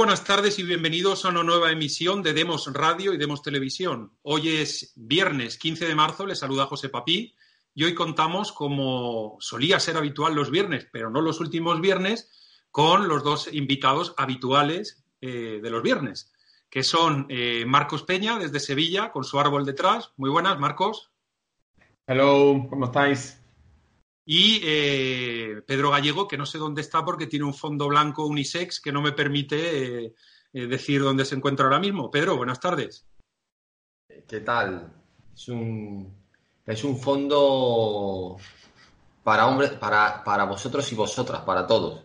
buenas tardes y bienvenidos a una nueva emisión de Demos Radio y Demos Televisión. Hoy es viernes 15 de marzo, les saluda José Papí y hoy contamos, como solía ser habitual los viernes, pero no los últimos viernes, con los dos invitados habituales eh, de los viernes, que son eh, Marcos Peña desde Sevilla con su árbol detrás. Muy buenas, Marcos. Hello, ¿cómo estáis? Y eh, Pedro Gallego, que no sé dónde está porque tiene un fondo blanco unisex que no me permite eh, eh, decir dónde se encuentra ahora mismo. Pedro, buenas tardes. ¿Qué tal? Es un, es un fondo para hombres, para, para vosotros y vosotras, para todos.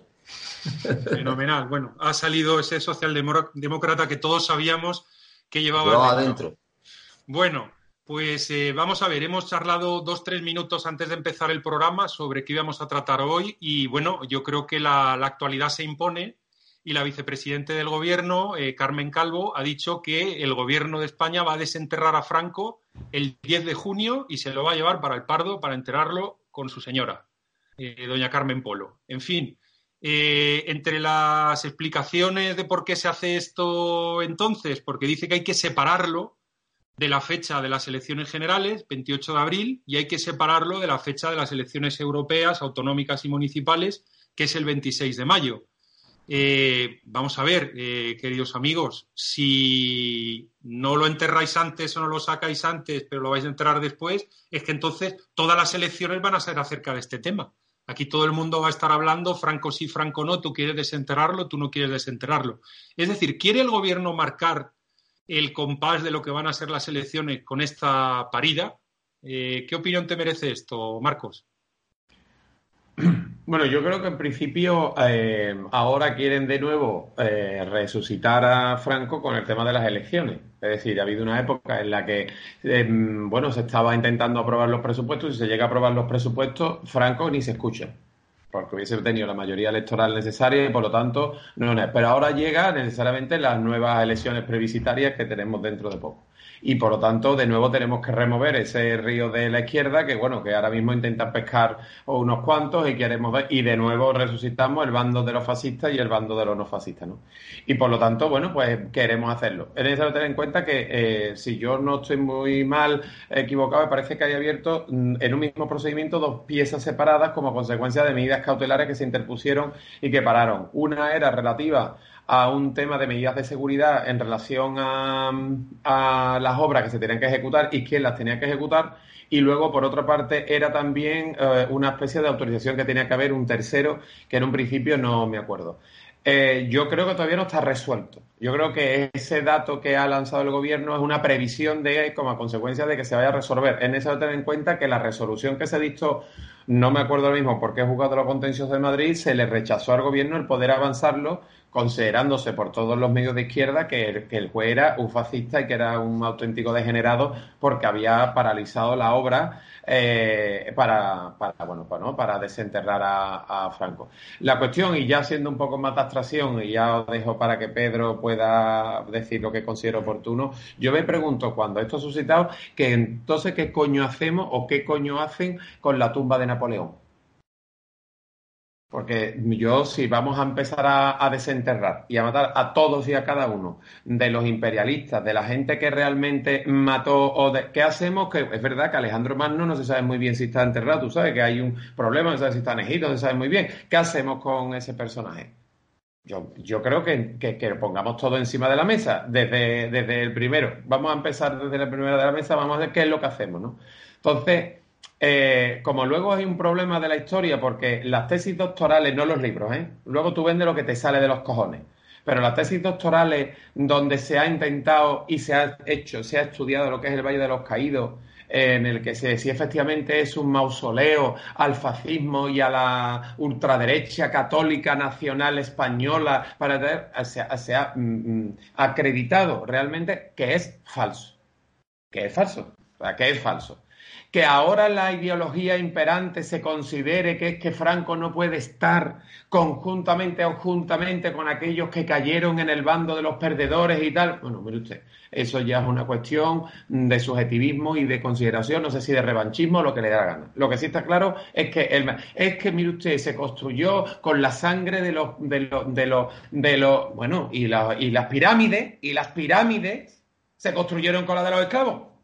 Fenomenal. Bueno, ha salido ese socialdemócrata que todos sabíamos que llevaba adentro. Bueno, pues eh, vamos a ver, hemos charlado dos, tres minutos antes de empezar el programa sobre qué íbamos a tratar hoy y bueno, yo creo que la, actualidad se impone y la vicepresidente del gobierno, eh, Carmen Calvo, ha dicho que el gobierno de España va a desenterrar a Franco el 10 de junio y se lo va a llevar para el Pardo para enterrarlo con su señora, eh, doña Carmen Polo. En fin, entre las explicaciones de por qué se hace esto entonces, porque dice que hay que separarlo de la fecha de las elecciones generales, 28 de abril, y hay que separarlo de la fecha de las elecciones europeas, autonómicas y municipales, que es el 26 de mayo. Eh, vamos a ver, eh, queridos amigos, si no lo enterráis antes o no lo sacáis antes, pero lo vais a enterrar después, es que entonces todas las elecciones van a ser acerca de este tema. Aquí todo el mundo va a estar hablando, Franco sí, Franco no, tú quieres desenterrarlo, tú no quieres desenterrarlo. Es decir, ¿quiere el gobierno marcar el compás de lo que van a ser las elecciones con esta parida. Eh, ¿Qué opinión te merece esto, Marcos? Bueno, yo creo que en principio eh, ahora quieren de nuevo eh, resucitar a Franco con el tema de las elecciones. Es decir, ha habido una época en la que, bueno, se estaba intentando aprobar los presupuestos y se llega a aprobar los presupuestos, Franco ni se escucha porque hubiese tenido la mayoría electoral necesaria y por lo tanto no es. Pero ahora llega necesariamente las nuevas elecciones previsitarias que tenemos dentro de poco y por lo tanto de nuevo tenemos que remover ese río de la izquierda que bueno que ahora mismo intenta pescar unos cuantos y queremos ver y de nuevo resucitamos el bando de los fascistas y el bando de los no fascistas ¿no? y por lo tanto bueno pues queremos hacerlo es necesario tener en cuenta que eh, si yo no estoy muy mal equivocado me parece que hay abierto mm, en un mismo procedimiento dos piezas separadas como consecuencia de medidas cautelares que se interpusieron y que pararon una era relativa a un tema de medidas de seguridad en relación a, las obras que se tenían que ejecutar y quién las tenía que ejecutar. Y luego, por otra parte, era también eh, una especie de autorización que tenía que haber un tercero, que en un principio no me acuerdo. Eh, yo creo que todavía no está resuelto. Yo creo que ese dato que ha lanzado el gobierno es una previsión de como consecuencia de que se vaya a resolver. Es necesario tener en cuenta que la resolución que se dictó, no me acuerdo lo mismo porque he jugado los contenciosos de Madrid, se le rechazó al gobierno el poder avanzarlo considerándose por todos los medios de izquierda que el, juez era un fascista y que era un auténtico degenerado porque había paralizado la obra eh, para, para, bueno, para, para desenterrar a, Franco. La cuestión, y ya siendo un poco más de abstracción, y ya os dejo para que Pedro pueda decir lo que considero oportuno, yo me pregunto, cuando esto ha suscitado, que entonces qué coño hacemos o qué coño hacen con la tumba de Napoleón. Porque yo, si vamos a empezar a, desenterrar y a matar a todos y a cada uno de los imperialistas, de la gente que realmente mató, o de, ¿qué hacemos? Que es verdad que Alejandro Magno no se sabe muy bien si está enterrado, tú sabes que hay un problema, no se sabe si está en Egipto, no se sabe muy bien. ¿Qué hacemos con ese personaje? Yo, yo creo que, que, que, pongamos todo encima de la mesa, desde, desde el primero. Vamos a empezar desde la primera de la mesa, vamos a ver qué es lo que hacemos, ¿no? Entonces, eh, como luego hay un problema de la historia, porque las tesis doctorales, no los libros, ¿eh? luego tú vendes lo que te sale de los cojones. Pero las tesis doctorales donde se ha intentado y se ha hecho, se ha estudiado lo que es el Valle de los Caídos, en el que se, si efectivamente es un mausoleo al fascismo y a la ultraderecha católica nacional española, para se, ha mm, mm, acreditado realmente que es falso. Que es falso. O sea, que es falso que ahora la ideología imperante se considere que es que Franco no puede estar conjuntamente o juntamente con aquellos que cayeron en el bando de los perdedores y tal. Bueno, mire usted, eso ya es una cuestión de subjetivismo y de consideración, no sé si de revanchismo o lo que le da la gana. Lo que sí está claro es que el, es que mire usted, se construyó con la sangre de los de los de los de los bueno, y, y las pirámides y las pirámides se construyeron con la de los esclavos.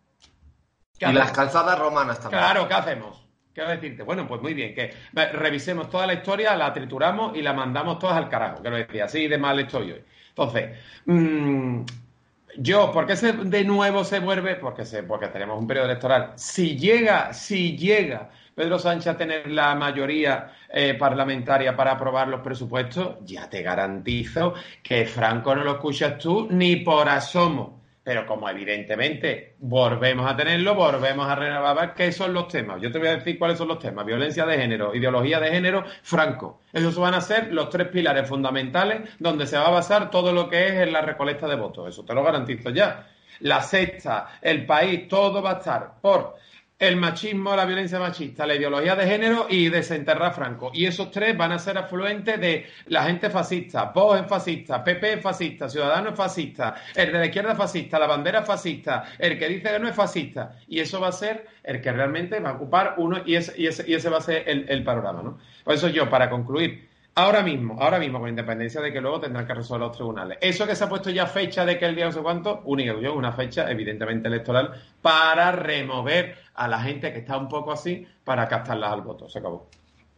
Y las calzadas romanas también. Claro, ¿qué hacemos? ¿Qué decirte? Bueno, pues muy bien, que revisemos toda la historia, la trituramos y la mandamos todas al carajo, que lo decía, así de mal estoy hoy. Entonces, mmm, yo, ¿por qué se, de nuevo se vuelve? Porque, se, porque tenemos un periodo electoral. Si llega, si llega Pedro Sánchez a tener la mayoría eh, parlamentaria para aprobar los presupuestos, ya te garantizo que Franco no lo escuchas tú ni por asomo. Pero como evidentemente volvemos a tenerlo, volvemos a renovar qué son los temas. Yo te voy a decir cuáles son los temas. Violencia de género, ideología de género, franco. Esos van a ser los tres pilares fundamentales donde se va a basar todo lo que es en la recolecta de votos. Eso te lo garantizo ya. La sexta, el país, todo va a estar por el machismo, la violencia machista, la ideología de género y desenterrar Franco. Y esos tres van a ser afluentes de la gente fascista, Vox es fascista, PP es fascista, Ciudadanos es fascista, el de la izquierda fascista, la bandera fascista, el que dice que no es fascista. Y eso va a ser el que realmente va a ocupar uno y ese, y ese, y ese va a ser el, el panorama. ¿no? Por eso yo, para concluir, Ahora mismo, ahora mismo, con independencia de que luego tendrán que resolver los tribunales. Eso que se ha puesto ya fecha de que el día no sé cuánto, única una fecha evidentemente electoral para remover a la gente que está un poco así para captarlas al voto. Se acabó.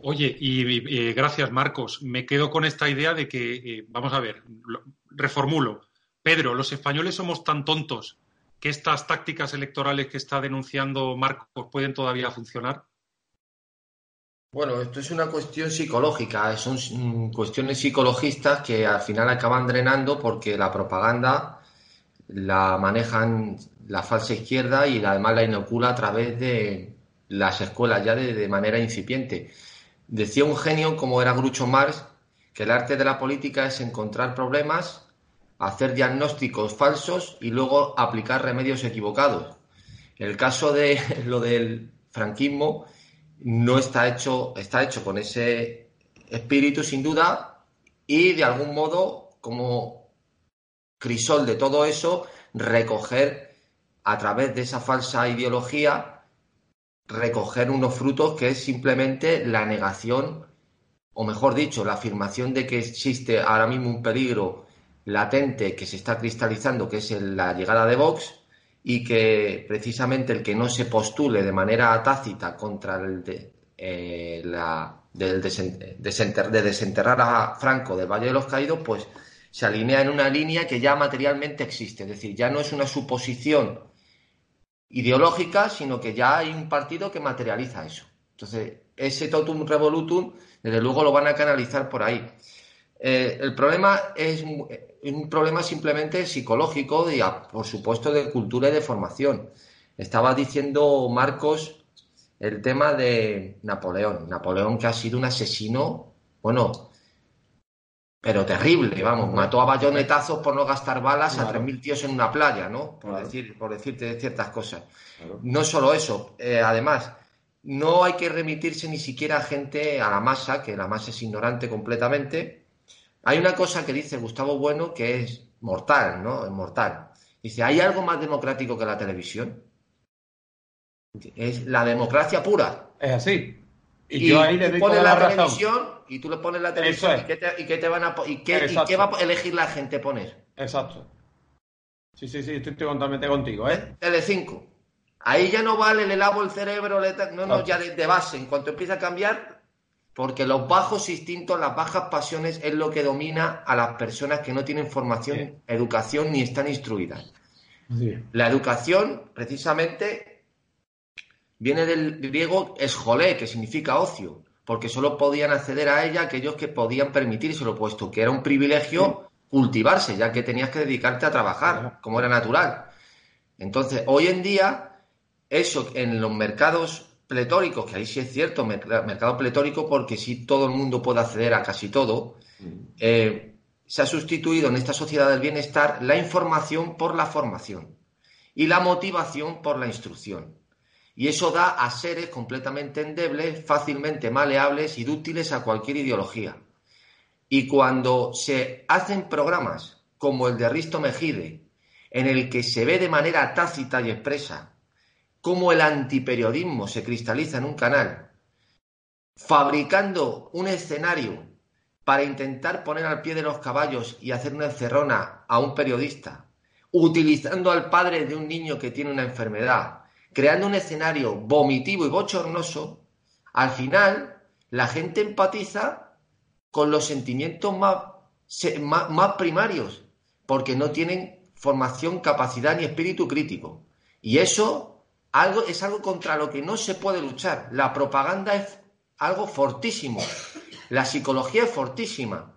Oye, y, gracias Marcos. Me quedo con esta idea de que, eh, vamos a ver, reformulo. Pedro, los españoles somos tan tontos que estas tácticas electorales que está denunciando Marcos pueden todavía funcionar. Bueno, esto es una cuestión psicológica, son mm, cuestiones psicologistas que al final acaban drenando porque la propaganda la manejan la falsa izquierda y además la inocula a través de las escuelas ya de, manera incipiente. Decía un genio como era Grucho Marx que el arte de la política es encontrar problemas, hacer diagnósticos falsos y luego aplicar remedios equivocados. el caso de lo del franquismo no está hecho, está hecho con ese espíritu sin duda y de algún modo como crisol de todo eso recoger a través de esa falsa ideología recoger unos frutos que es simplemente la negación o mejor dicho la afirmación de que existe ahora mismo un peligro latente que se está cristalizando que es la llegada de Vox y que precisamente el que no se postule de manera tácita contra el de, eh, la, del de desenterrar a Franco del Valle de los Caídos, pues se alinea en una línea que ya materialmente existe. Es decir, ya no es una suposición ideológica, sino que ya hay un partido que materializa eso. Entonces, ese totum revolutum, desde luego lo van a canalizar por ahí. Eh, el problema es un problema simplemente psicológico y, por supuesto, de cultura y de formación. Estaba diciendo Marcos el tema de Napoleón. Napoleón que ha sido un asesino, bueno, pero terrible, vamos, mató a bayonetazos por no gastar balas a 3.000 tíos en una playa, ¿no? Por, decir, por decirte ciertas cosas. No solo eso, eh, además, no hay que remitirse ni siquiera a gente, a la masa, que la masa es ignorante completamente, hay una cosa que dice Gustavo Bueno que es mortal, ¿no? Es mortal. Dice, ¿hay algo más democrático que la televisión? Es la democracia pura. Es así. Y, yo ahí le tú pones la, televisión y tú le pones la televisión y, qué te, van a y qué, y qué, va a elegir la gente poner. Exacto. Sí, sí, sí, estoy totalmente contigo, ¿eh? Tele5. Ahí ya no vale, le lavo el cerebro, no, no, ya de, base. En cuanto empieza a cambiar, porque los bajos instintos, las bajas pasiones es lo que domina a las personas que no tienen formación, educación ni están instruidas. La educación, precisamente, viene del griego esjolé, que significa ocio, porque solo podían acceder a ella aquellos que podían permitírselo, puesto que era un privilegio cultivarse, ya que tenías que dedicarte a trabajar, como era natural. Entonces, hoy en día, eso en los mercados pletóricos, que ahí sí es cierto, mercado pletórico, porque si todo el mundo puede acceder a casi todo, mm. eh, se ha sustituido en esta sociedad del bienestar la información por la formación. y la motivación por la instrucción. Y eso da a seres completamente endebles, fácilmente maleables y dúctiles a cualquier ideología. Y cuando se hacen programas como el de Risto Mejide, en el que se ve de manera tácita y expresa cómo el antiperiodismo se cristaliza en un canal, fabricando un escenario para intentar poner al pie de los caballos y hacer una encerrona a un periodista, utilizando al padre de un niño que tiene una enfermedad, creando un escenario vomitivo y bochornoso, al final la gente empatiza con los sentimientos más, más, primarios, porque no tienen formación, capacidad ni espíritu crítico. Y eso algo, es algo contra lo que no se puede luchar. La propaganda es algo fortísimo. La psicología es fortísima.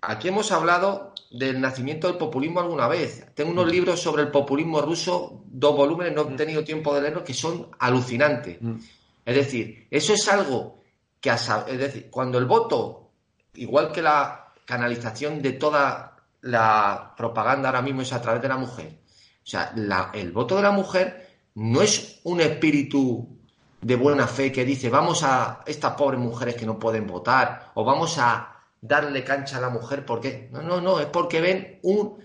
Aquí hemos hablado del nacimiento del populismo alguna vez. Tengo unos mm. libros sobre el populismo ruso, dos volúmenes, no he mm. tenido tiempo de leerlos, que son alucinantes. Mm. Es decir, eso es algo que, es decir, cuando el voto, igual que la canalización de toda la propaganda ahora mismo es a través de la mujer. O sea, el voto de la mujer no es un espíritu de buena fe que dice vamos a estas pobres mujeres que no pueden votar o vamos a darle cancha a la mujer porque no, no, no, es porque ven un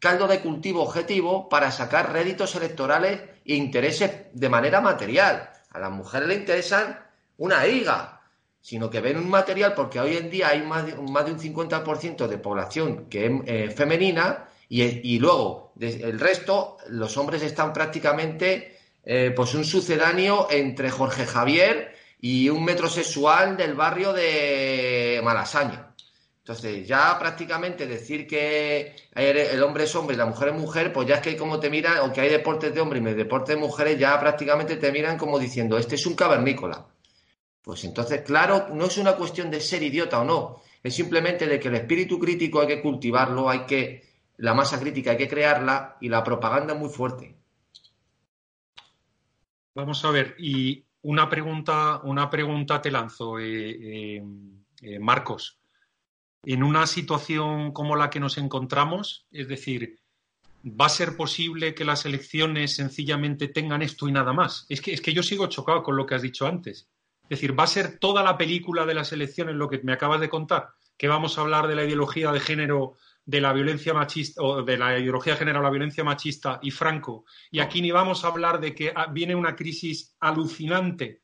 caldo de cultivo objetivo para sacar réditos electorales e intereses de manera material. A las mujeres le interesan una higa, sino que ven un material porque hoy en día hay más de, más de un 50% de población que es eh, femenina y, luego el resto, los hombres están prácticamente eh, pues un sucedáneo entre Jorge Javier y un metrosexual del barrio de Malasaña. Entonces, ya prácticamente decir que el hombre es hombre y la mujer es mujer, pues ya es que como te miran, o que hay deportes de hombre y deportes de mujeres, ya prácticamente te miran como diciendo, este es un cavernícola. Pues entonces, claro, no es una cuestión de ser idiota o no, es simplemente de que el espíritu crítico hay que cultivarlo, hay que, la masa crítica hay que crearla y la propaganda muy fuerte. Vamos a ver, y una pregunta, una pregunta te lanzo, eh, eh, eh, Marcos. En una situación como la que nos encontramos, es decir, ¿va a ser posible que las elecciones sencillamente tengan esto y nada más? Es que, es que yo sigo chocado con lo que has dicho antes. Es decir, ¿va a ser toda la película de las elecciones lo que me acabas de contar? Que vamos a hablar de la ideología de género de la violencia machista o de la ideología general, la violencia machista y Franco. Y aquí ni vamos a hablar de que ah, viene una crisis alucinante,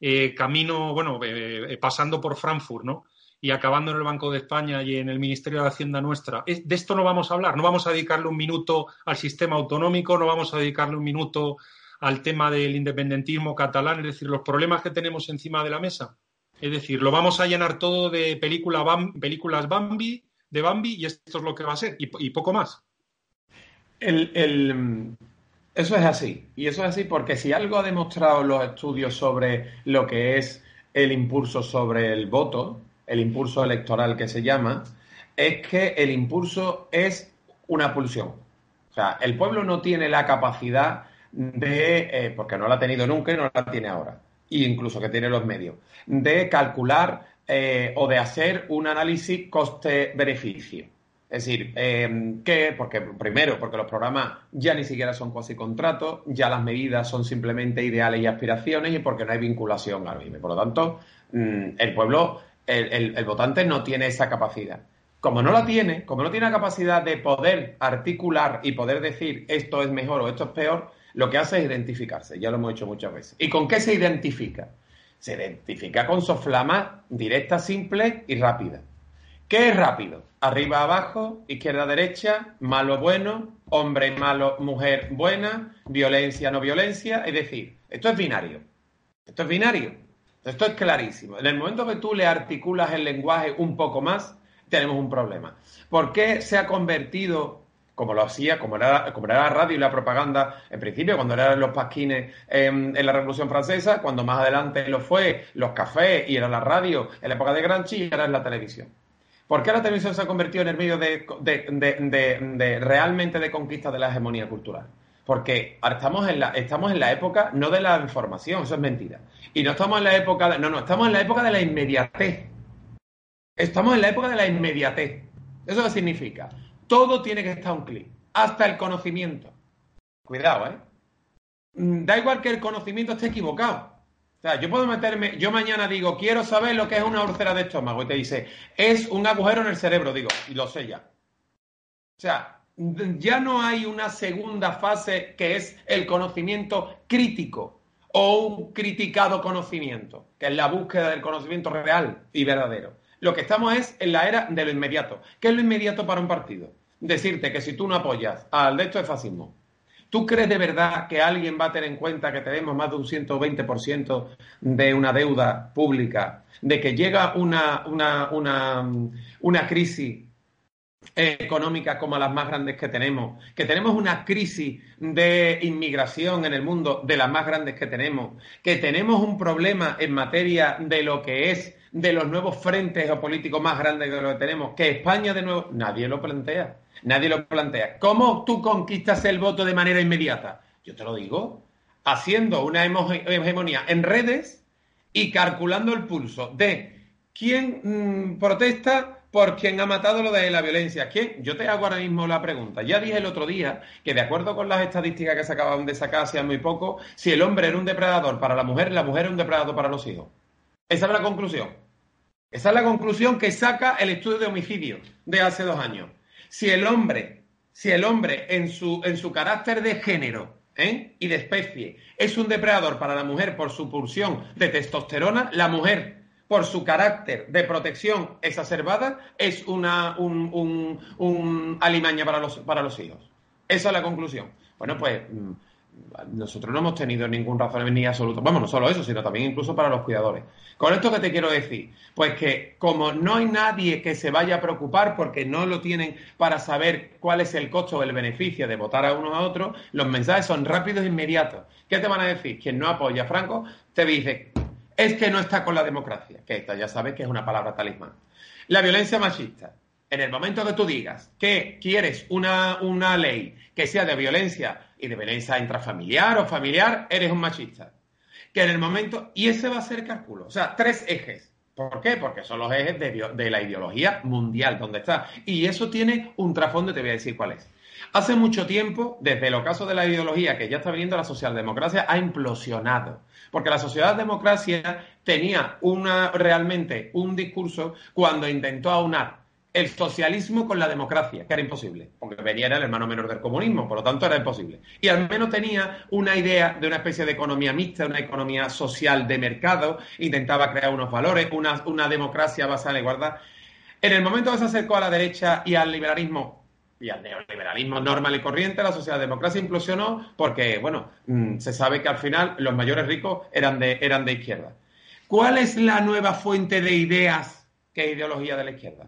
eh, camino, bueno, eh, eh, pasando por Frankfurt, ¿no? Y acabando en el Banco de España y en el Ministerio de Hacienda nuestra. De esto no vamos a hablar, no vamos a dedicarle un minuto al sistema autonómico, no vamos a dedicarle un minuto al tema del independentismo catalán, es decir, los problemas que tenemos encima de la mesa. Es decir, lo vamos a llenar todo de películas Bambi, de Bambi y esto es lo que va a ser, y, poco más. eso es así, y eso es así porque si algo ha demostrado los estudios sobre lo que es el impulso sobre el voto, el impulso electoral que se llama, es que el impulso es una pulsión. O sea, el pueblo no tiene la capacidad de, eh, porque no la ha tenido nunca y no la tiene ahora, e incluso que tiene los medios, de calcular eh, o de hacer un análisis coste-beneficio. Es decir, eh, ¿qué? Porque, primero, porque los programas ya ni siquiera son cuasi contratos, ya las medidas son simplemente ideales y aspiraciones y porque no hay vinculación al mismo. Por lo tanto, mm, el pueblo, el, votante no tiene esa capacidad. Como no la tiene, como no tiene la capacidad de poder articular y poder decir esto es mejor o esto es peor, lo que hace es identificarse. Ya lo hemos hecho muchas veces. ¿Y con qué se identifica? Se identifica con soflama directa, simple y rápida. ¿Qué es rápido? Arriba, abajo, izquierda, derecha, malo, bueno, hombre, malo, mujer, buena, violencia, no violencia. Es decir, esto es binario. Esto es binario. Esto es clarísimo. En el momento que tú le articulas el lenguaje un poco más, tenemos un problema. ¿Por qué se ha convertido como lo hacía, como era, como era la radio y la propaganda en principio, cuando eran los pasquines en, la Revolución Francesa, cuando más adelante lo fue los cafés y era la radio en la época de Granchi y ahora es la televisión. ¿Por qué la televisión se ha convertido en el medio de, realmente de conquista de la hegemonía cultural? Porque estamos en, la, estamos en la época no de la información, eso es mentira. Y no estamos en la época, de, no, no, estamos en la época de la inmediatez. Estamos en la época de la inmediatez. ¿Eso qué significa? Todo tiene que estar un clic, hasta el conocimiento. Cuidado, ¿eh? Mm, da igual que el conocimiento esté equivocado. O sea, yo puedo meterme, yo mañana digo, quiero saber lo que es una úlcera de estómago y te dice, es un agujero en el cerebro, digo, y lo sé ya. O sea, ya no hay una segunda fase que es el conocimiento crítico o un criticado conocimiento, que es la búsqueda del conocimiento real y verdadero. Lo que estamos es en la era de lo inmediato. ¿Qué es lo inmediato para un partido? Decirte que si tú no apoyas al de esto de fascismo, ¿Tú crees de verdad que alguien va a tener en cuenta que tenemos más de un 120% de una deuda pública, de que llega una, una, una, una crisis económica como las más grandes que tenemos, que tenemos una crisis de inmigración en el mundo de las más grandes que tenemos, que tenemos un problema en materia de lo que es de los nuevos frentes geopolíticos más grandes que lo que tenemos, que España de nuevo, nadie lo plantea, nadie lo plantea. ¿Cómo tú conquistas el voto de manera inmediata? Yo te lo digo, haciendo una hegemonía en redes y calculando el pulso de quién mm, protesta por quien ha matado lo de la violencia. ¿Quién? Yo te hago ahora mismo la pregunta. Ya dije el otro día que de acuerdo con las estadísticas que se acaban de sacar hace muy poco, si el hombre era un depredador para la mujer, la mujer era un depredador para los hijos. Esa es la conclusión. Esa es la conclusión que saca el estudio de homicidio de hace dos años. Si el hombre, si el hombre en su, en su carácter de género ¿eh? y de especie es un depredador para la mujer por su pulsión de testosterona, la mujer por su carácter de protección exacerbada, es una, un, un, alimaña para los, para los hijos. Esa es la conclusión. Bueno, pues mm, nosotros no hemos tenido ningún razonamiento ni absoluto. Vamos, no solo eso, sino también incluso para los cuidadores. Con esto que te quiero decir, pues que como no hay nadie que se vaya a preocupar porque no lo tienen para saber cuál es el costo o el beneficio de votar a uno a otro, los mensajes son rápidos e inmediatos. ¿Qué te van a decir? Quien no apoya a Franco te dice, es que no está con la democracia, que esta ya sabes que es una palabra talismán. La violencia machista. En el momento que tú digas que quieres una, una ley que sea de violencia y de violencia intrafamiliar o familiar, eres un machista. Que en el momento, y ese va a ser el cálculo, o sea, tres ejes. ¿Por qué? Porque son los ejes de, la ideología mundial, donde está. Y eso tiene un trasfondo, te voy a decir cuál es. Hace mucho tiempo, desde el ocaso de la ideología que ya está viniendo, la socialdemocracia ha implosionado. Porque la socialdemocracia tenía una, realmente un discurso cuando intentó aunar el socialismo con la democracia, que era imposible, porque venía era el hermano menor del comunismo, por lo tanto era imposible. Y al menos tenía una idea de una especie de economía mixta, una economía social de mercado, intentaba crear unos valores, una, democracia basada en la igualdad. En el momento que se acercó a la derecha y al liberalismo, y al neoliberalismo normal y corriente, la socialdemocracia implosionó porque, bueno, mm, se sabe que al final los mayores ricos eran de, eran de izquierda. ¿Cuál es la nueva fuente de ideas que es ideología de la izquierda?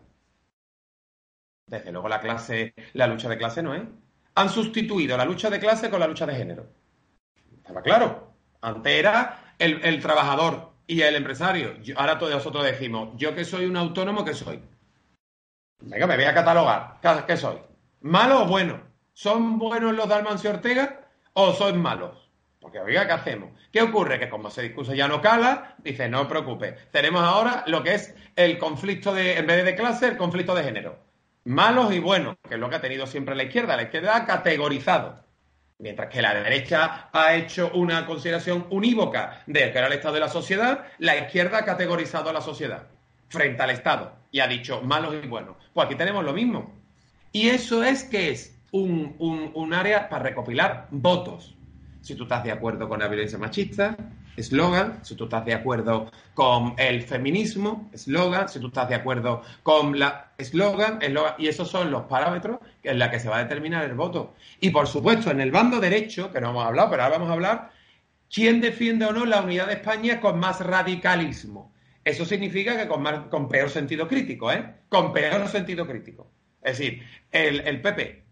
Desde luego la clase, la lucha de clase no es. Han sustituido la lucha de clase con la lucha de género. Estaba claro. Antes era el, trabajador y el empresario. ahora todos nosotros decimos, yo que soy un autónomo, ¿qué soy? Venga, me voy a catalogar. ¿Qué soy? ¿Malo o bueno? ¿Son buenos los de Almancio Ortega o son malos? Porque, oiga, ¿qué hacemos? ¿Qué ocurre? Que como ese discurso ya no cala, dice, no os preocupe. Tenemos ahora lo que es el conflicto de, en vez de clase, el conflicto de género. Malos y buenos, que es lo que ha tenido siempre la izquierda. La izquierda ha categorizado. Mientras que la derecha ha hecho una consideración unívoca de que era el estado de la sociedad, la izquierda ha categorizado a la sociedad frente al Estado y ha dicho malos y buenos. Pues aquí tenemos lo mismo. Y eso es que es un, un, área para recopilar votos. Si tú estás de acuerdo con la violencia machista, eslogan. Si tú estás de acuerdo con el feminismo, eslogan. Si tú estás de acuerdo con la eslogan, eslogan. Y esos son los parámetros en los que se va a determinar el voto. Y por supuesto, en el bando derecho, que no hemos hablado, pero ahora vamos a hablar, ¿quién defiende o no la unidad de España con más radicalismo? Eso significa que con, más, con peor sentido crítico, ¿eh? Con peor sentido crítico. Es decir, el, PP,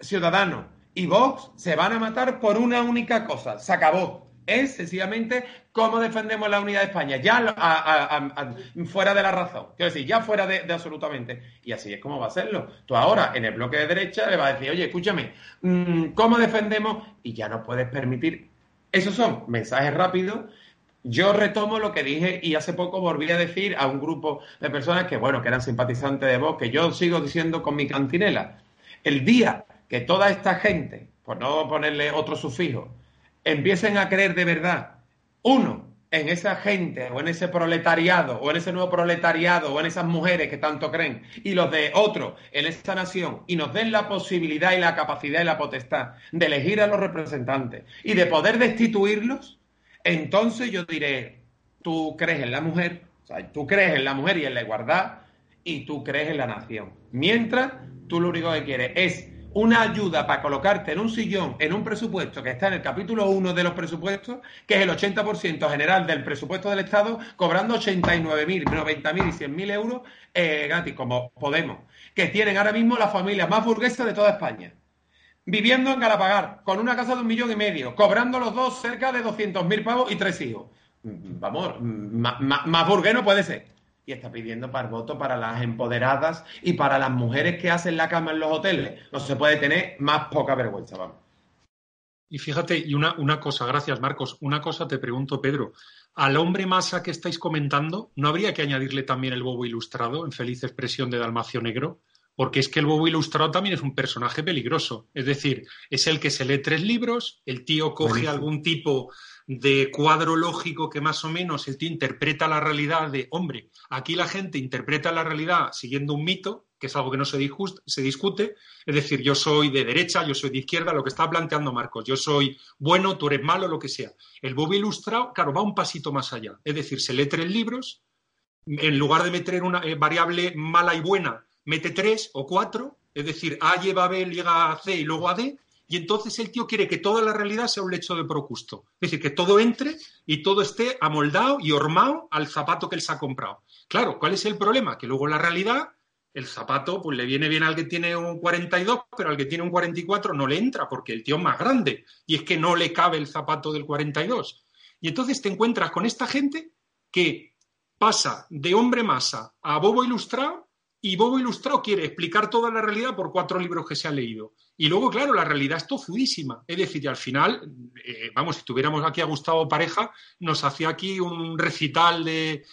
Ciudadano y Vox se van a matar por una única cosa. Se acabó. Es sencillamente cómo defendemos la unidad de España, ya fuera de la razón. Quiero decir, ya fuera de, absolutamente. Y así es como va a serlo. Tú ahora, en el bloque de derecha, le vas a decir, oye, escúchame, mm, ¿cómo defendemos? Y ya no puedes permitir. Esos son mensajes rápidos yo retomo lo que dije y hace poco volví a decir a un grupo de personas que, bueno, que eran simpatizantes de vos, que yo sigo diciendo con mi cantinela. El día que toda esta gente por no ponerle otro sufijo, empiecen a creer de verdad, uno, en esa gente o en ese proletariado o en ese nuevo proletariado o en esas mujeres que tanto creen y los de otro en esta nación y nos den la posibilidad y la capacidad y la potestad de elegir a los representantes y de poder destituirlos, entonces yo diré, tú crees en la mujer, o sea, tú crees en la mujer y en la igualdad y tú crees en la nación. Mientras tú lo único que quieres es una ayuda para colocarte en un sillón, en un presupuesto que está en el capítulo 1 de los presupuestos, que es el 80% general del presupuesto del Estado, cobrando 89.000, 90.000 y 100.000 euros eh, gratis, como Podemos, que tienen ahora mismo las familias más burguesas de toda España. Viviendo en Galapagar, con una casa de un millón y medio, cobrando los dos cerca de 200.000 pavos y tres hijos. Mm, vamos, más, más burgués no puede ser y está pidiendo para voto para las empoderadas y para las mujeres que hacen la cama en los hoteles. No se puede tener más poca vergüenza, vamos. Y fíjate, y una, una cosa, gracias Marcos, una cosa te pregunto, Pedro. Al hombre masa que estáis comentando, ¿no habría que añadirle también el bobo ilustrado en feliz expresión de Dalmacio Negro? Porque es que el bobo ilustrado también es un personaje peligroso. Es decir, es el que se lee tres libros, el tío coge algún tipo de cuadro lógico que más o menos el tío interpreta la realidad de, hombre, aquí la gente interpreta la realidad siguiendo un mito, que es algo que no se, se discute, es decir, yo soy de derecha, yo soy de izquierda, lo que está planteando Marcos, yo soy bueno, tú eres malo, lo que sea. El Bob ilustrado, claro, va un pasito más allá, es decir, se lee tres libros, en lugar de meter una eh, variable mala y buena, mete tres o cuatro, es decir, A lleva a B, llega a C y luego a D, y entonces el tío quiere que toda la realidad sea un lecho de procusto. Es decir, que todo entre y todo esté amoldado y hormado al zapato que él se ha comprado. Claro, ¿cuál es el problema? Que luego la realidad, el zapato, pues le viene bien al que tiene un 42, pero al que tiene un 44 no le entra porque el tío es más grande y es que no le cabe el zapato del 42. Y entonces te encuentras con esta gente que pasa de hombre masa a bobo ilustrado y Bobo Ilustrado quiere explicar toda la realidad por cuatro libros que se ha leído. Y luego, claro, la realidad es tozudísima. Es decir, al final, eh, vamos, si tuviéramos aquí a Gustavo Pareja, nos hacía aquí un recital de,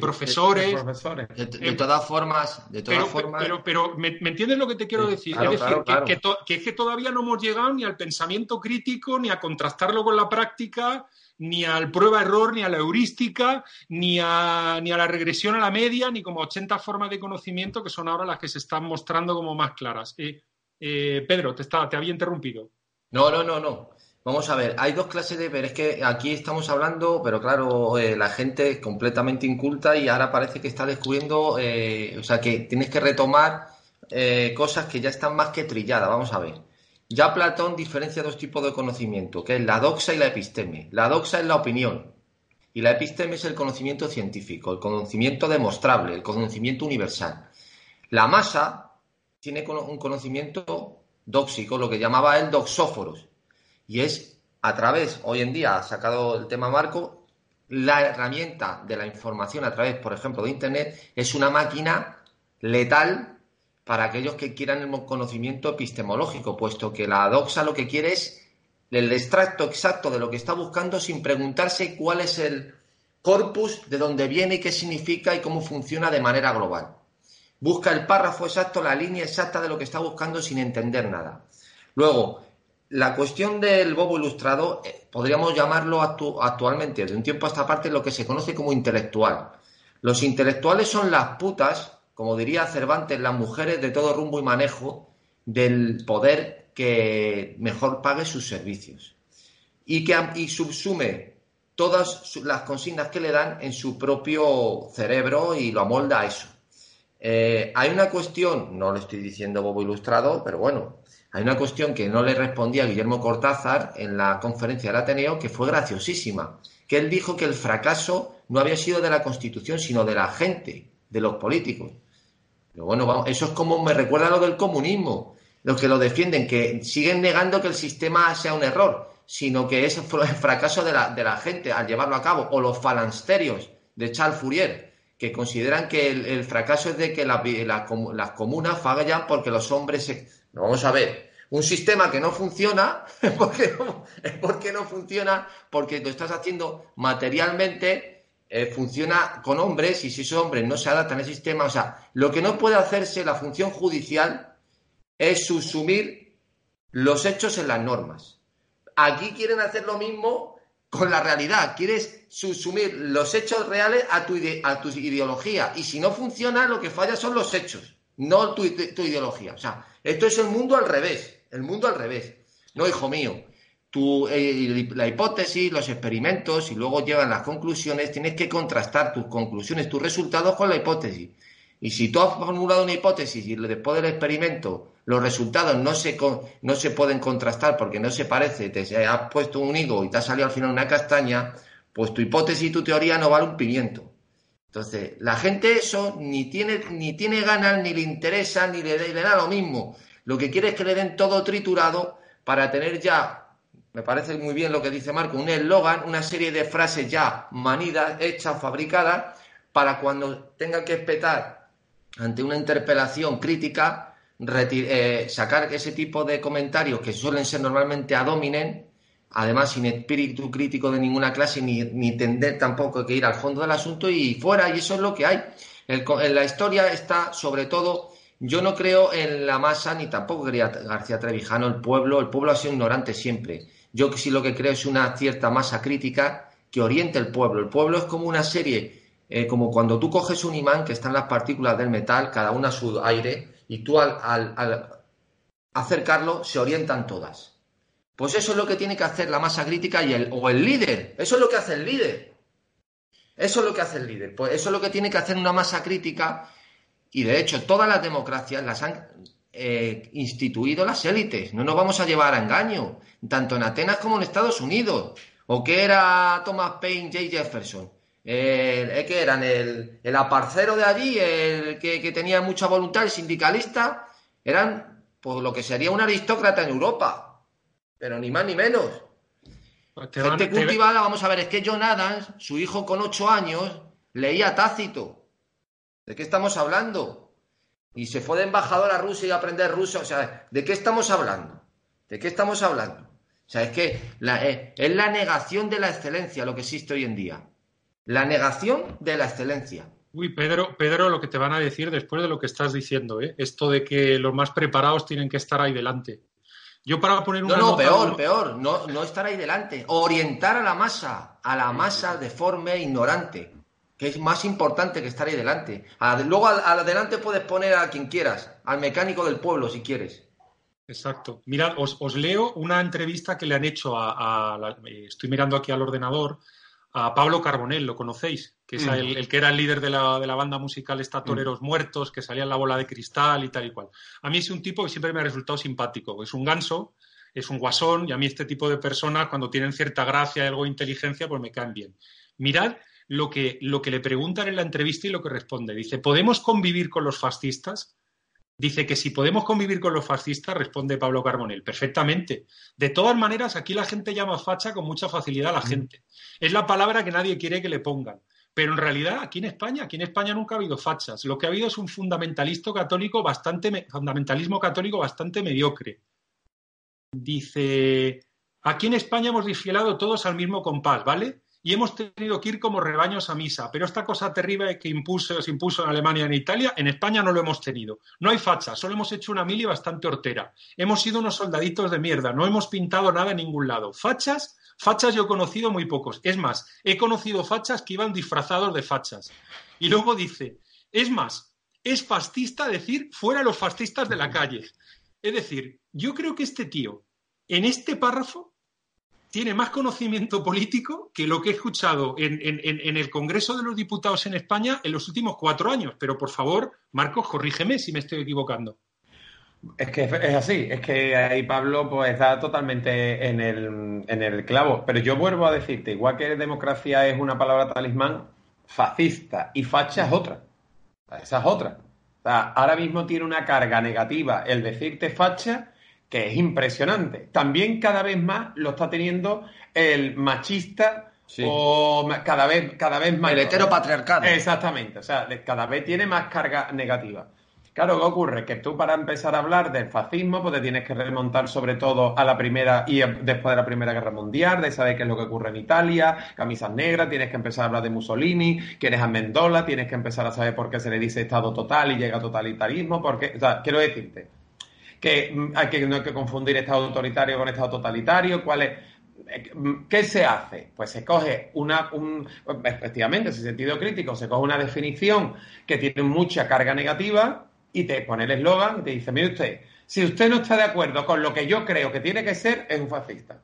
profesores. De, todas formas, de todas pero, formas. Pero, pero, ¿me, entiendes lo que te quiero decir? es decir, que, que, es que todavía no hemos llegado ni al pensamiento crítico, ni a contrastarlo con la práctica, ni al prueba-error, ni a la heurística, ni a, ni a la regresión a la media, ni como 80 formas de conocimiento que son ahora las que se están mostrando como más claras. Eh, eh, Pedro, te, te había interrumpido. No, no, no, no. Vamos a ver, hay dos clases de ver. Es que aquí estamos hablando, pero claro, eh, la gente es completamente inculta y ahora parece que está descubriendo, o sea, que tienes que retomar cosas que ya están más que trilladas. Vamos a ver. Ya Platón diferencia dos tipos de conocimiento, que es la doxa y la episteme. La doxa es la opinión y la episteme es el conocimiento científico, el conocimiento demostrable, el conocimiento universal. La masa tiene un conocimiento dóxico, lo que llamaba el doxóforos, y es a través, hoy en día ha sacado el tema Marco, la herramienta de la información a través, por ejemplo, de Internet, es una máquina letal para aquellos que quieran el conocimiento epistemológico, puesto que la doxa lo que quiere es el extracto exacto de lo que está buscando sin preguntarse cuál es el corpus, de dónde viene y qué significa y cómo funciona de manera global. Busca el párrafo exacto, la línea exacta de lo que está buscando sin entender nada. Luego, la cuestión del bobo ilustrado, eh, podríamos llamarlo actualmente, de un tiempo a esta parte, lo que se conoce como intelectual. Los intelectuales son las putas como diría Cervantes, las mujeres de todo rumbo y manejo del poder que mejor pague sus servicios y que y subsume todas las consignas que le dan en su propio cerebro y lo amolda a eso. Eh, hay una cuestión, no lo estoy diciendo bobo ilustrado, pero bueno, hay una cuestión que no le respondía Guillermo Cortázar en la conferencia del Ateneo que fue graciosísima, que él dijo que el fracaso no había sido de la Constitución, sino de la gente, de los políticos bueno, eso es como me recuerda lo del comunismo. Los que lo defienden, que siguen negando que el sistema sea un error, sino que es el fracaso de la, gente al llevarlo a cabo. O los falansterios de Charles Fourier, que consideran que el, fracaso es de que las comunas fallan porque los hombres se... vamos a ver, un sistema que no funciona, porque no, es porque no funciona, porque lo estás haciendo materialmente eh, funciona con hombres y si esos hombres no se adaptan al sistema, o sea, lo que no puede hacerse la función judicial es subsumir los hechos en las normas. Aquí quieren hacer lo mismo con la realidad. Quieres subsumir los hechos reales a tu, a tu ideología. Y si no funciona, lo que falla son los hechos, no tu ideología. O sea, esto es el mundo al revés. El mundo al revés. No, hijo mío. Tu, eh, la hipótesis, los experimentos y luego llevan las conclusiones, tienes que contrastar tus conclusiones, tus resultados con la hipótesis. Y si tú has formulado una hipótesis y después del experimento los resultados no se, no se pueden contrastar porque no se parece, te has puesto un higo y te ha salido al final una castaña, pues tu hipótesis y tu teoría no vale un pimiento. Entonces, la gente eso ni tiene, ni tiene ganas, ni le interesa, ni le, le da lo mismo. Lo que quiere es que le den todo triturado para tener ya me parece muy bien lo que dice Marco, un eslogan, una serie de frases ya manidas, hechas, fabricadas, para cuando tenga que espetar ante una interpelación crítica, eh, sacar ese tipo de comentarios que suelen ser normalmente a dominen, además sin espíritu crítico de ninguna clase, ni, ni tender tampoco que ir al fondo del asunto y fuera, y eso es lo que hay. en la historia está, sobre todo, yo no creo en la masa, ni tampoco quería García Trevijano, el pueblo, el pueblo ha sido ignorante siempre. Yo sí lo que creo es una cierta masa crítica que oriente el pueblo. El pueblo es como una serie, eh, como cuando tú coges un imán que están las partículas del metal, cada una a su aire, y tú al, acercarlo se orientan todas. Pues eso es lo que tiene que hacer la masa crítica y el, o el líder. Eso es lo que hace el líder. Eso es lo que hace el líder. Pues eso es lo que tiene que hacer una masa crítica. Y de hecho, todas las democracias las han eh, instituido las élites. No nos vamos a llevar a engaño. Tanto en Atenas como en Estados Unidos. ¿O qué era Thomas Paine, J. Jefferson? el, que eran el, el, aparcero de allí, el que, tenía mucha voluntad, el sindicalista, eran pues, lo que sería un aristócrata en Europa, pero ni más ni menos. Pues Gente cultivada, vamos a ver, es que John Adams, su hijo con ocho años, leía Tácito. ¿De qué estamos hablando? Y se fue de embajador a Rusia y a aprender ruso. O sea, ¿de qué estamos hablando? ¿De qué estamos hablando? O sea, es que la, eh, es la negación de la excelencia lo que existe hoy en día. La negación de la excelencia. Uy, Pedro, Pedro, lo que te van a decir después de lo que estás diciendo, ¿eh? esto de que los más preparados tienen que estar ahí delante. Yo para poner una. No, no, peor, peor, no, no estar ahí delante. Orientar a la masa, a la masa de forma ignorante, que es más importante que estar ahí delante. luego adelante puedes poner a quien quieras, al mecánico del pueblo si quieres. Exacto. Mirad, os, leo una entrevista que le han hecho a, estoy mirando aquí al ordenador, a Pablo Carbonell, ¿lo conocéis? Que es mm. el, que era el líder de la, de la banda musical Esta Toreros Muertos, que salía en la bola de cristal y tal y cual. A mí es un tipo que siempre me ha resultado simpático. Es un ganso, es un guasón, y a mí este tipo de personas, cuando tienen cierta gracia, algo de inteligencia, pues me caen bien. Mirad lo que, lo que le preguntan en la entrevista y lo que responde. Dice, ¿podemos convivir con los fascistas? Dice que si podemos convivir con los fascistas, responde Pablo Carbonell, perfectamente. De todas maneras, aquí la gente llama facha con mucha facilidad a la gente. Es la palabra que nadie quiere que le pongan. Pero en realidad, aquí en España, aquí en España nunca ha habido fachas. Lo que ha habido es un fundamentalismo católico bastante, fundamentalismo católico bastante mediocre. Dice, aquí en España hemos desfilado todos al mismo compás, ¿vale? Y hemos tenido que ir como rebaños a misa. Pero esta cosa terrible que impuso, se impuso en Alemania y en Italia, en España no lo hemos tenido. No hay facha, solo hemos hecho una mili bastante hortera. Hemos sido unos soldaditos de mierda, no hemos pintado nada en ningún lado. Fachas, fachas yo he conocido muy pocos. Es más, he conocido fachas que iban disfrazados de fachas. Y luego dice, es más, es fascista decir fuera los fascistas de la calle. Es decir, yo creo que este tío, en este párrafo, tiene más conocimiento político que lo que he escuchado en, el Congreso de los Diputados en España en los últimos cuatro años. Pero por favor, Marcos, corrígeme si me estoy equivocando. Es que es así, es que ahí Pablo pues está totalmente en el, en el clavo. Pero yo vuelvo a decirte, igual que democracia es una palabra talismán, fascista y facha es otra. Esa es otra. ahora mismo tiene una carga negativa el decirte facha que es impresionante. También cada vez más lo está teniendo el machista o cada vez, cada vez más. El heteropatriarcado. Exactamente, o sea, cada vez tiene más carga negativa. Claro, ¿qué ocurre? Que tú para empezar a hablar del fascismo, pues te tienes que remontar sobre todo a la primera y después de la Primera Guerra Mundial, de saber qué es lo que ocurre en Italia, camisas negras, tienes que empezar a hablar de Mussolini, quieres a Mendola, tienes que empezar a saber por qué se le dice Estado total y llega totalitarismo, porque, o sea, quiero decirte, que, hay que no hay que confundir Estado autoritario con Estado totalitario, cuál es... ¿Qué se hace? Pues se coge una, un, efectivamente, ese sentido crítico, se coge una definición que tiene mucha carga negativa y te pone el eslogan y te dice, mire usted, si usted no está de acuerdo con lo que yo creo que tiene que ser, es un fascista.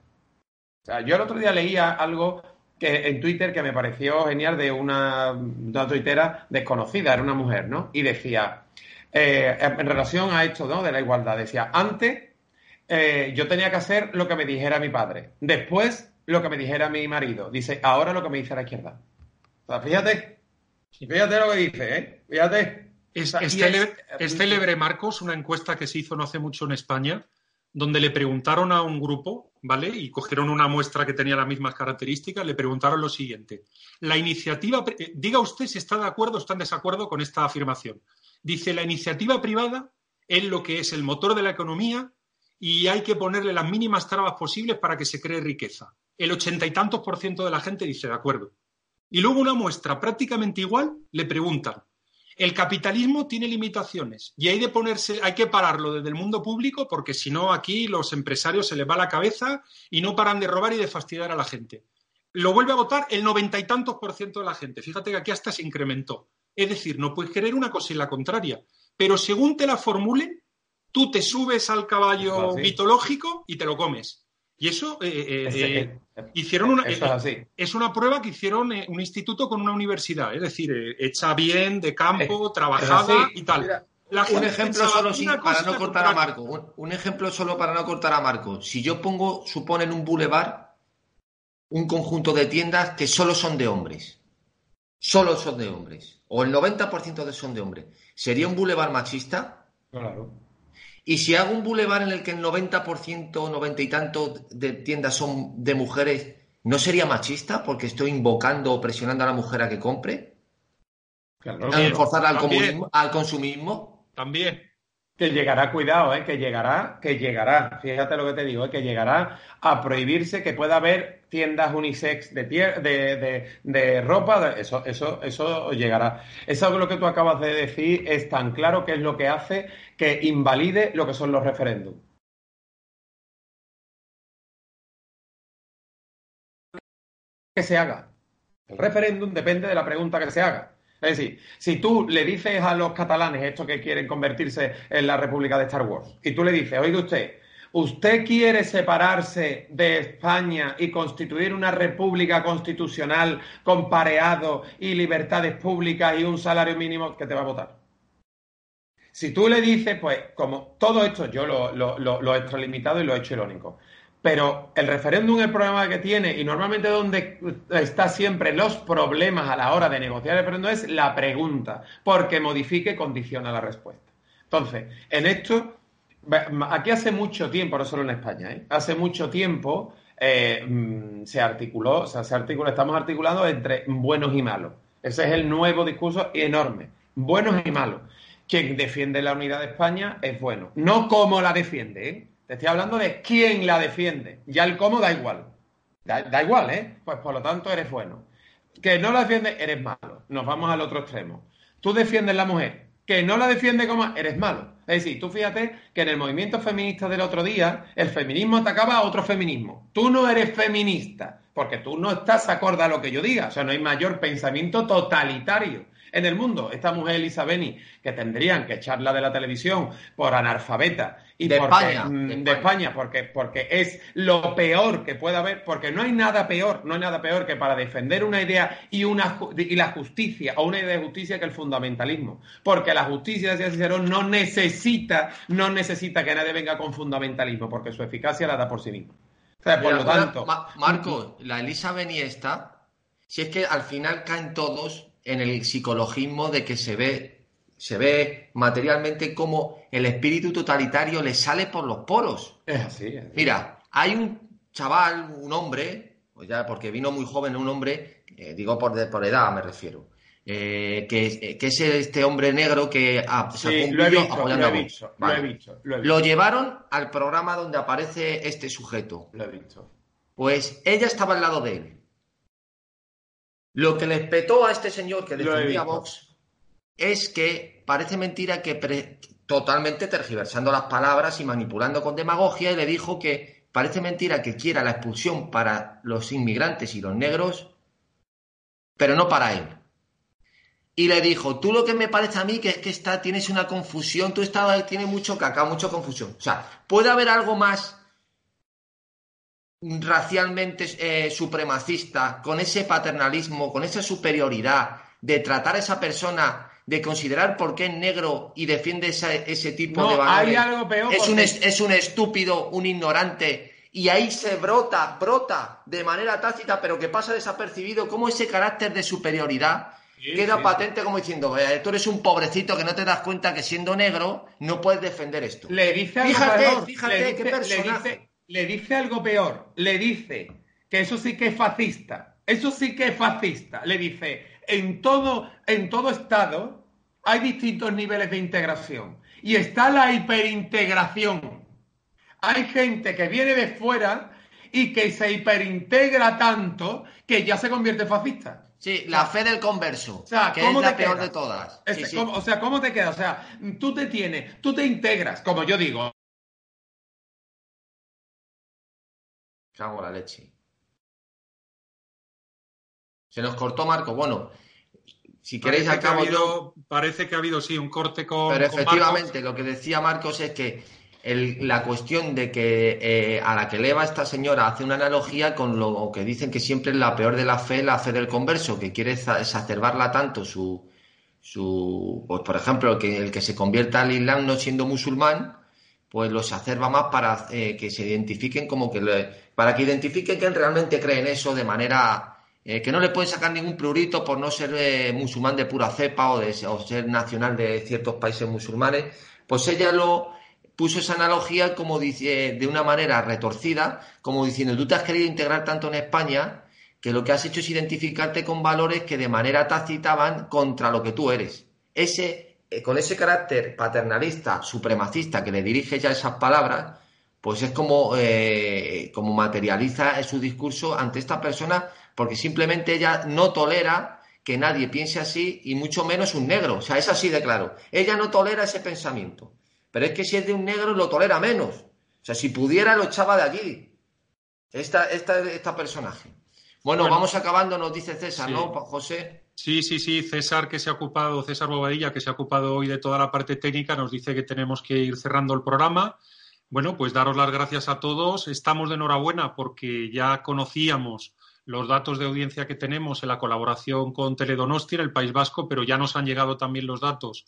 O sea, yo el otro día leía algo que en Twitter que me pareció genial de una, una tuitera desconocida, era una mujer, ¿no? Y decía, eh, en relación a esto, ¿no? De la igualdad, decía, antes eh, yo tenía que hacer lo que me dijera mi padre, después lo que me dijera mi marido, dice, ahora lo que me dice la izquierda. O sea, fíjate, fíjate lo que dice, ¿eh? Fíjate. Es, célebre, Marcos, una encuesta que se hizo no hace mucho en España, donde le preguntaron a un grupo, ¿vale? Y cogieron una muestra que tenía las mismas características, le preguntaron lo siguiente. La iniciativa, eh, diga usted si está de acuerdo o está en desacuerdo con esta afirmación. Dice, la iniciativa privada es lo que es el motor de la economía y hay que ponerle las mínimas trabas posibles para que se cree riqueza. El ochenta y tantos por ciento de la gente dice de acuerdo. Y luego una muestra prácticamente igual le preguntan, el capitalismo tiene limitaciones y hay de ponerse, hay que pararlo desde el mundo público porque si no aquí los empresarios se les va la cabeza y no paran de robar y de fastidiar a la gente. Lo vuelve a votar el noventa y tantos por ciento de la gente. Fíjate que aquí hasta se incrementó. Es decir, no puedes querer una cosa y la contraria. Pero según te la formulen, tú te subes al caballo mitológico y te lo comes. Y eso eh, eh, eh, hicieron una es, una prueba que hicieron un instituto con una universidad, es decir, hecha bien, de campo, trabajada y tal. un ejemplo solo para no cortar a Marco. Un, ejemplo solo para no cortar a Marco. Si yo pongo, suponen un bulevar, un conjunto de tiendas que solo son de hombres. Solo son de hombres. O el 90% de son de hombres. ¿Sería un bulevar machista? Claro. Y si hago un bulevar en el que el 90%, 90 y tanto de tiendas son de mujeres, ¿no sería machista porque estoy invocando o presionando a la mujer a que compre? Claro, ¿A al, al consumismo? También. Que llegará, cuidado, ¿eh? que llegará, que llegará, fíjate lo que te digo, ¿eh? que llegará a prohibirse que pueda haber tiendas unisex de, de, de, ropa, eso, eso, eso llegará. Eso es lo que tú acabas de decir, es tan claro que es lo que hace que invalide lo que son los referéndums. Que se haga. El referéndum depende de la pregunta que se haga. Es decir, si tú le dices a los catalanes esto que quieren convertirse en la República de Star Wars, y tú le dices, oiga usted, ¿usted quiere separarse de España y constituir una república constitucional con pareado y libertades públicas y un salario mínimo que te va a votar? Si tú le dices, pues, como todo esto yo lo, lo, he extralimitado y lo he hecho irónico, pero el referéndum, el problema que tiene, y normalmente donde está siempre los problemas a la hora de negociar el referéndum es la pregunta, porque modifique y condiciona la respuesta. Entonces, en esto, aquí hace mucho tiempo, no solo en España, ¿eh? hace mucho tiempo eh, mm, se articuló, o sea, se articula, estamos articulando entre buenos y malos. Ese es el nuevo discurso enorme. Buenos y malos. Quien defiende la unidad de España es bueno. No como la defiende, ¿eh? Te estoy hablando de quién la defiende. Ya el cómo da igual. Da, igual, ¿eh? Pues por lo tanto eres bueno. Que no la defiende, eres malo. Nos vamos al otro extremo. Tú defiendes la mujer. Que no la defiende como eres malo. Es decir, tú fíjate que en el movimiento feminista del otro día, el feminismo atacaba a otro feminismo. Tú no eres feminista, porque tú no estás acorde a lo que yo diga. O sea, no hay mayor pensamiento totalitario en el mundo. Esta mujer Elisa Beni, que tendrían que echarla de la televisión por analfabeta y de, España, mm, de, España, porque, porque es lo peor que puede haber, porque no hay nada peor, no hay nada peor que para defender una idea y, una, y la justicia, o una idea de justicia que el fundamentalismo. Porque la justicia, decía Cicerón, no necesita, no necesita que nadie venga con fundamentalismo, porque su eficacia la da por sí misma. por lo tanto. Marco, la Elisa Beni está, si es que al final caen todos en el psicologismo de que se ve, se ve materialmente como el espíritu totalitario le sale por los poros. Es así. Mira, hay un chaval, un hombre, pues ya porque vino muy joven un hombre, eh, digo por, por edad me refiero, eh, que, que, es este hombre negro que lo, he lo, llevaron al programa donde aparece este sujeto. Lo he visto. Pues ella estaba al lado de él. Lo que le petó a este señor que defendía Vox es que parece mentira que, totalmente tergiversando las palabras y manipulando con demagogia y le dijo que parece mentira que quiera la expulsión para los inmigrantes y los negros, pero no para él. Y le dijo, tú lo que me parece a mí que es que está, tienes una confusión, tú estás, tienes mucho cacao, mucha confusión. O sea, ¿puede haber algo más racialmente eh, supremacista, con ese paternalismo, con esa superioridad de tratar a esa persona, de considerar por qué es negro y defiende ese tipo de valores? Hay algo peor. Es, un, es un estúpido, un ignorante y ahí se brota, brota de manera tácita, pero que pasa desapercibido, como ese carácter de superioridad queda patente como diciendo, tú eres un pobrecito que no te das cuenta que siendo negro no puedes defender esto. Le dice algo fíjate, peor. fíjate le qué personaje. Le dice, algo peor. Le dice que eso sí que es fascista. Eso sí que es fascista. Le dice, en todo, en todo estado hay distintos niveles de integración. Y está la hiperintegración. Hay gente que viene de fuera y que se hiperintegra tanto que ya se convierte en fascista. Sí, la fe del converso, que es la peor de todas. O sea, ¿cómo te queda? O sea, tú te tienes, tú te integras, como yo digo. Cago la leche. Se nos cortó Marco. Bueno, si queréis acabo yo. Parece que ha habido, sí, un corte con. Pero efectivamente, lo que decía Marcos es que la cuestión de que eh, a la que eleva esta señora hace una analogía con lo que dicen que siempre es la peor de la fe, la fe del converso, que quiere exacerbarla tanto su, su pues por ejemplo, el que, el que se convierta al Islam no siendo musulmán, pues lo exacerba más para eh, que se identifiquen como que para que identifiquen que realmente creen eso de manera eh, que no le pueden sacar ningún prurito por no ser musulmán de pura cepa o, de, o ser nacional de ciertos países musulmanes, pues ella lo puso esa analogía como dice, de una manera retorcida, como diciendo, tú te has querido integrar tanto en España que lo que has hecho es identificarte con valores que de manera tácita van contra lo que tú eres. Ese, eh, con ese carácter paternalista, supremacista que le dirige ya esas palabras, pues es como, eh, como materializa su discurso ante esta persona, porque simplemente ella no tolera que nadie piense así y mucho menos un negro. O sea, es así de claro. Ella no tolera ese pensamiento. Pero es que si es de un negro lo tolera menos. O sea, si pudiera lo echaba de allí. Esta, esta, esta personaje. Bueno, vamos acabando, nos dice César, ¿no, José? Sí, sí, sí, César que se ha ocupado, César Bobadilla, que se ha ocupado hoy de toda la parte técnica, nos dice que tenemos que ir cerrando el programa. Bueno, pues daros las gracias a todos. Estamos de enhorabuena porque ya conocíamos los datos de audiencia que tenemos en la colaboración con Teledonostia en el País Vasco, pero ya nos han llegado también los datos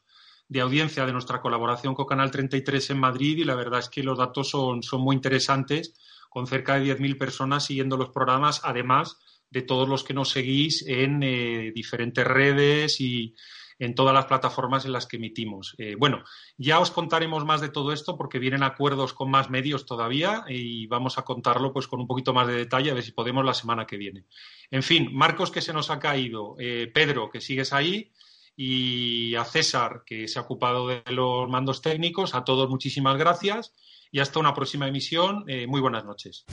de audiencia de nuestra colaboración con Canal 33 en Madrid y la verdad es que los datos son, son muy interesantes, con cerca de 10.000 personas siguiendo los programas, además de todos los que nos seguís en eh, diferentes redes y en todas las plataformas en las que emitimos. Eh, bueno, ya os contaremos más de todo esto porque vienen acuerdos con más medios todavía y vamos a contarlo pues con un poquito más de detalle a ver si podemos la semana que viene. En fin, Marcos que se nos ha caído, eh, Pedro que sigues ahí y a César, que se ha ocupado de los mandos técnicos. A todos muchísimas gracias y hasta una próxima emisión. Eh, muy buenas noches.